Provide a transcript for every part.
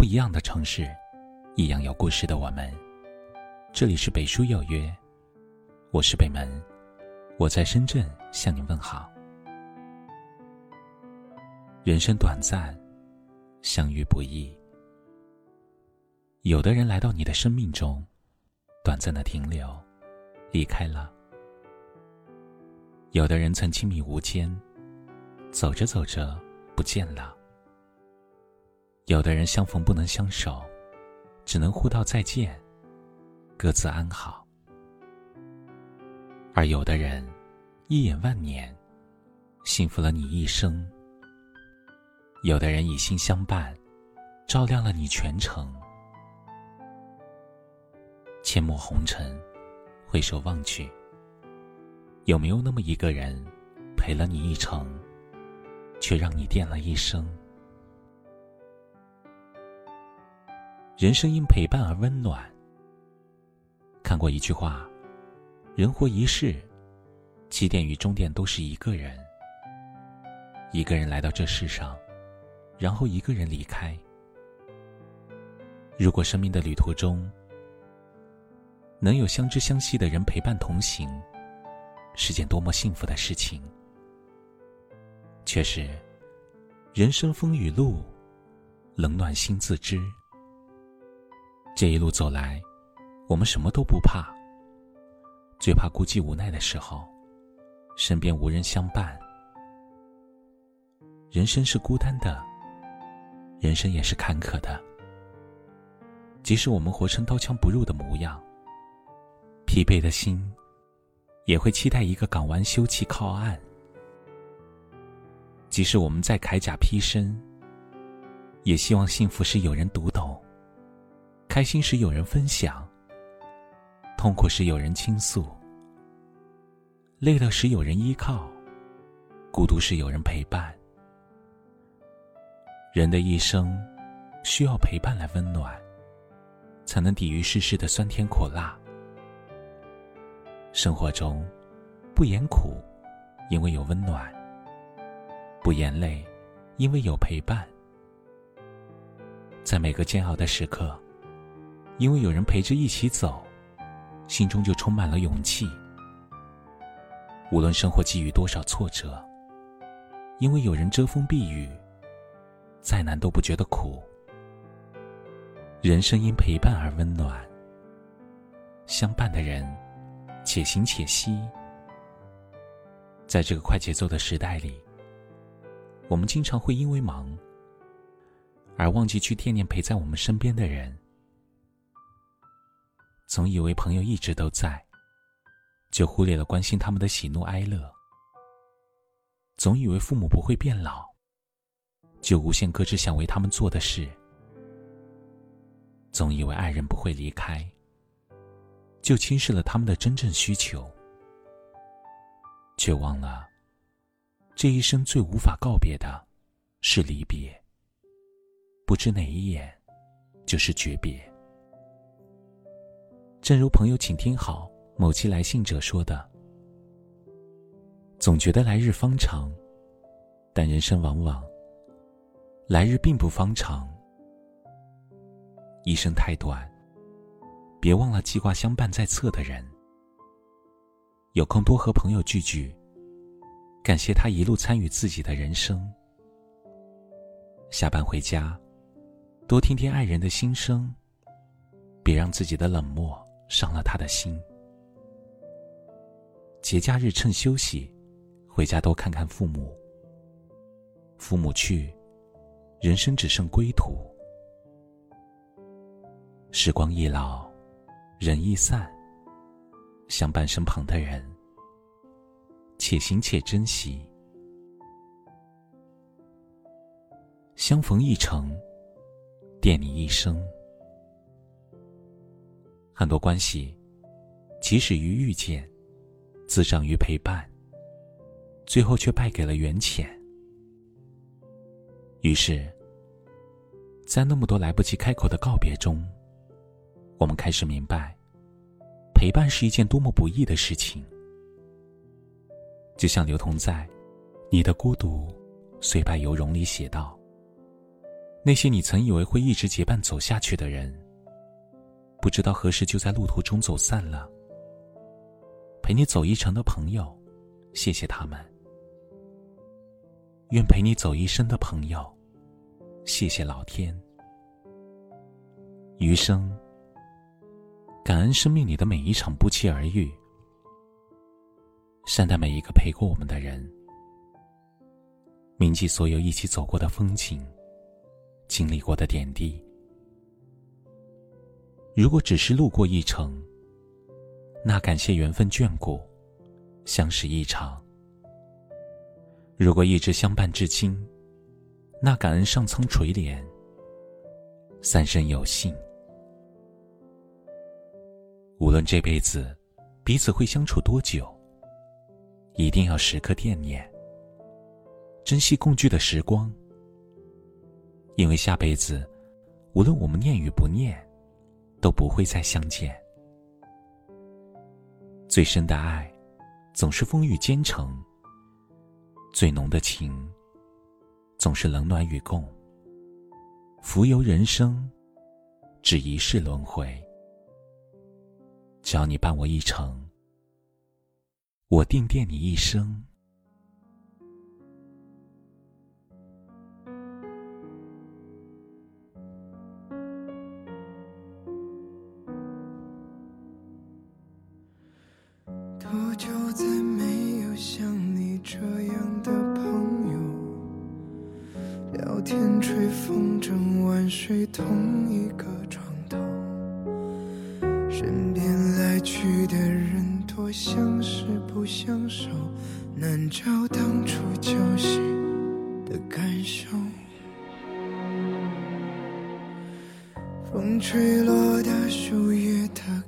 不一样的城市，一样有故事的我们。这里是北书有约，我是北门，我在深圳向你问好。人生短暂，相遇不易。有的人来到你的生命中，短暂的停留，离开了；有的人曾亲密无间，走着走着不见了；有的人相逢不能相守，只能互道再见，各自安好；而有的人一眼万年，幸福了你一生。有的人以心相伴，照亮了你全程。阡陌红尘，回首望去，有没有那么一个人，陪了你一程，却让你惦了一生？人生因陪伴而温暖。看过一句话：人活一世，起点与终点都是一个人。一个人来到这世上。然后一个人离开。如果生命的旅途中能有相知相惜的人陪伴同行，是件多么幸福的事情。却是人生风雨路，冷暖心自知。这一路走来，我们什么都不怕，最怕孤寂无奈的时候，身边无人相伴。人生是孤单的。人生也是坎坷的，即使我们活成刀枪不入的模样，疲惫的心也会期待一个港湾休憩靠岸；即使我们在铠甲披身，也希望幸福是有人读懂，开心时有人分享，痛苦时有人倾诉，累了时有人依靠，孤独时有人陪伴。人的一生，需要陪伴来温暖，才能抵御世事的酸甜苦辣。生活中，不言苦，因为有温暖；不言累，因为有陪伴。在每个煎熬的时刻，因为有人陪着一起走，心中就充满了勇气。无论生活给予多少挫折，因为有人遮风避雨。再难都不觉得苦。人生因陪伴而温暖。相伴的人，且行且惜。在这个快节奏的时代里，我们经常会因为忙，而忘记去惦念陪在我们身边的人。总以为朋友一直都在，就忽略了关心他们的喜怒哀乐。总以为父母不会变老。就无限搁置想为他们做的事，总以为爱人不会离开，就轻视了他们的真正需求，却忘了，这一生最无法告别的，是离别。不知哪一眼，就是诀别。正如朋友，请听好，某期来信者说的：“总觉得来日方长，但人生往往……”来日并不方长，一生太短，别忘了记挂相伴在侧的人。有空多和朋友聚聚，感谢他一路参与自己的人生。下班回家，多听听爱人的心声，别让自己的冷漠伤了他的心。节假日趁休息，回家多看看父母。父母去。人生只剩归途，时光易老，人易散。相伴身旁的人，且行且珍惜。相逢一程，惦你一生。很多关系，起始于遇见，滋长于陪伴，最后却败给了缘浅。于是，在那么多来不及开口的告别中，我们开始明白，陪伴是一件多么不易的事情。就像刘同在《你的孤独虽败犹荣》里写道：“那些你曾以为会一直结伴走下去的人，不知道何时就在路途中走散了。陪你走一程的朋友，谢谢他们；愿陪你走一生的朋友，谢谢老天。余生，感恩生命里的每一场不期而遇，善待每一个陪过我们的人，铭记所有一起走过的风景。经历过的点滴，如果只是路过一程，那感谢缘分眷顾，相识一场；如果一直相伴至今，那感恩上苍垂怜，三生有幸。无论这辈子彼此会相处多久，一定要时刻惦念，珍惜共聚的时光。因为下辈子，无论我们念与不念，都不会再相见。最深的爱，总是风雨兼程；最浓的情，总是冷暖与共。浮游人生，只一世轮回。只要你伴我一程，我定惦你一生。像你这样的朋友，聊天吹风筝，晚睡同一个床头，身边来去的人多，相识不相守，难找当初交心的感受。风吹落的树叶，它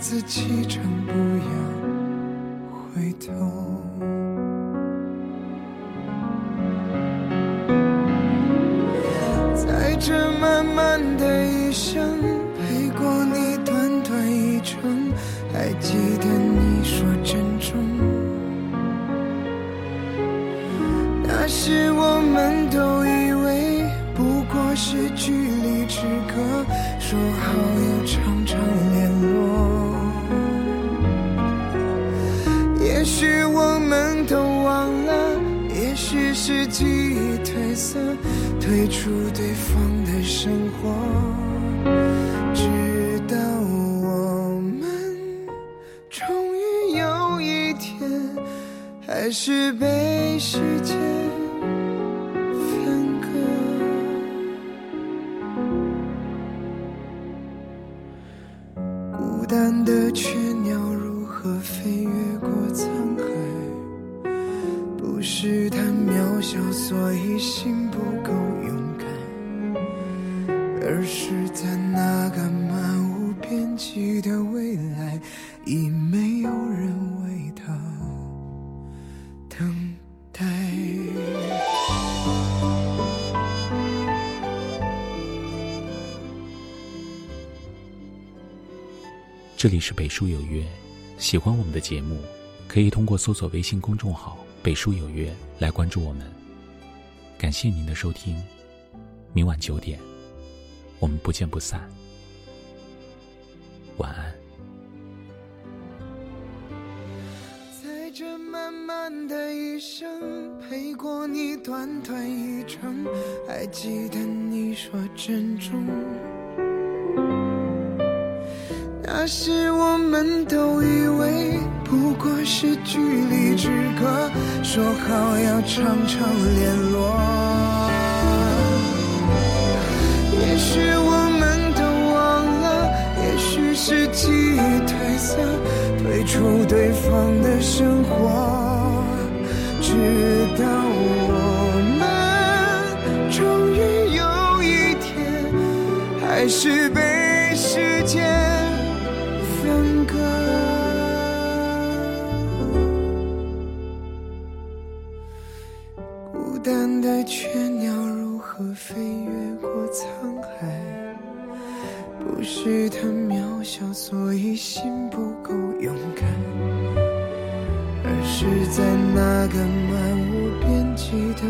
自启程，不要回头。在这漫漫的一生，陪过你短短一程，还记得你说珍重。那时我们都以为不过。是距离之隔，说好要常常联络。是记忆褪色，退出对方的生活。直到我们终于有一天，还是被时间分割。孤。单的雀鸟如何飞越过沧海？不是太渺小，所以心不够勇敢，而是在那个漫无边际的未来，已没有人为他等待。这里是北书有约，喜欢我们的节目，可以通过搜索微信公众号“北书有约”来关注我们。感谢您的收听，明晚九点，我们不见不散。晚安。在这漫漫的一生，陪过你短短一程，还记得你说珍重。那时我们都以为不过是距离，说好要常常联络。也许我们都忘了，也许是记忆褪色，退出对方的生活。直到我们终于有一天，还是被时间。是他渺小，所以心不够勇敢，而是在那个漫无边际的